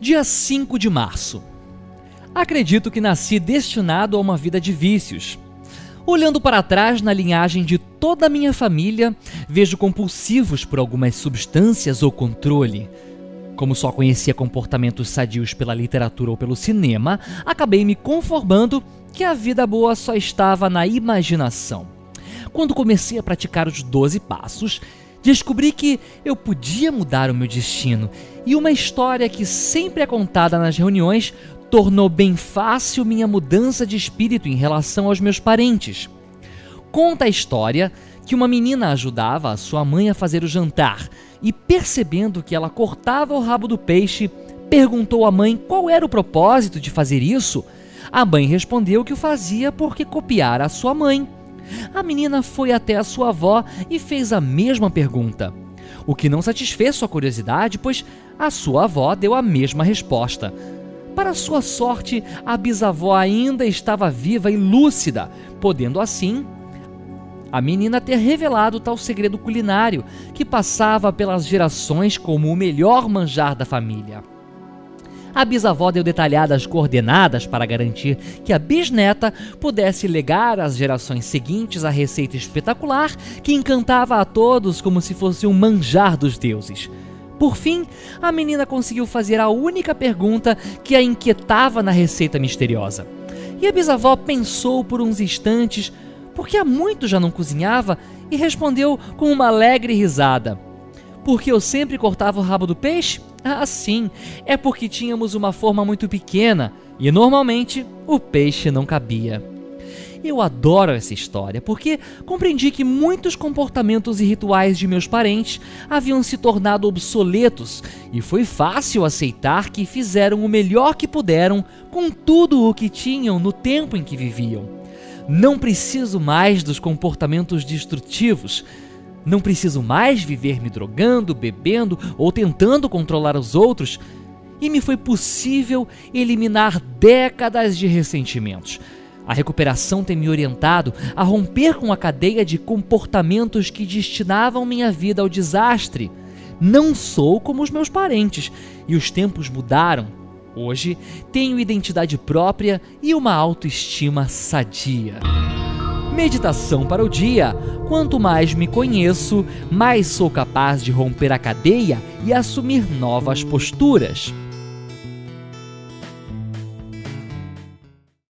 Dia 5 de março. Acredito que nasci destinado a uma vida de vícios. Olhando para trás na linhagem de toda a minha família, vejo compulsivos por algumas substâncias ou controle. Como só conhecia comportamentos sadios pela literatura ou pelo cinema, acabei me conformando que a vida boa só estava na imaginação. Quando comecei a praticar os 12 passos, descobri que eu podia mudar o meu destino e uma história que sempre é contada nas reuniões tornou bem fácil minha mudança de espírito em relação aos meus parentes. Conta a história que uma menina ajudava a sua mãe a fazer o jantar e, percebendo que ela cortava o rabo do peixe, perguntou à mãe qual era o propósito de fazer isso. A mãe respondeu que o fazia porque copiara a sua mãe. A menina foi até a sua avó e fez a mesma pergunta. O que não satisfez sua curiosidade, pois a sua avó deu a mesma resposta. Para sua sorte, a bisavó ainda estava viva e lúcida, podendo assim a menina ter revelado tal segredo culinário que passava pelas gerações como o melhor manjar da família. A bisavó deu detalhadas coordenadas para garantir que a bisneta pudesse legar às gerações seguintes a receita espetacular que encantava a todos como se fosse um manjar dos deuses. Por fim, a menina conseguiu fazer a única pergunta que a inquietava na receita misteriosa. E a bisavó pensou por uns instantes, porque há muito já não cozinhava, e respondeu com uma alegre risada: Porque eu sempre cortava o rabo do peixe? Ah, sim, é porque tínhamos uma forma muito pequena e normalmente o peixe não cabia. Eu adoro essa história porque compreendi que muitos comportamentos e rituais de meus parentes haviam se tornado obsoletos e foi fácil aceitar que fizeram o melhor que puderam com tudo o que tinham no tempo em que viviam. Não preciso mais dos comportamentos destrutivos não preciso mais viver me drogando, bebendo ou tentando controlar os outros. E me foi possível eliminar décadas de ressentimentos. A recuperação tem me orientado a romper com a cadeia de comportamentos que destinavam minha vida ao desastre. Não sou como os meus parentes e os tempos mudaram. Hoje tenho identidade própria e uma autoestima sadia. Meditação para o dia. Quanto mais me conheço, mais sou capaz de romper a cadeia e assumir novas posturas.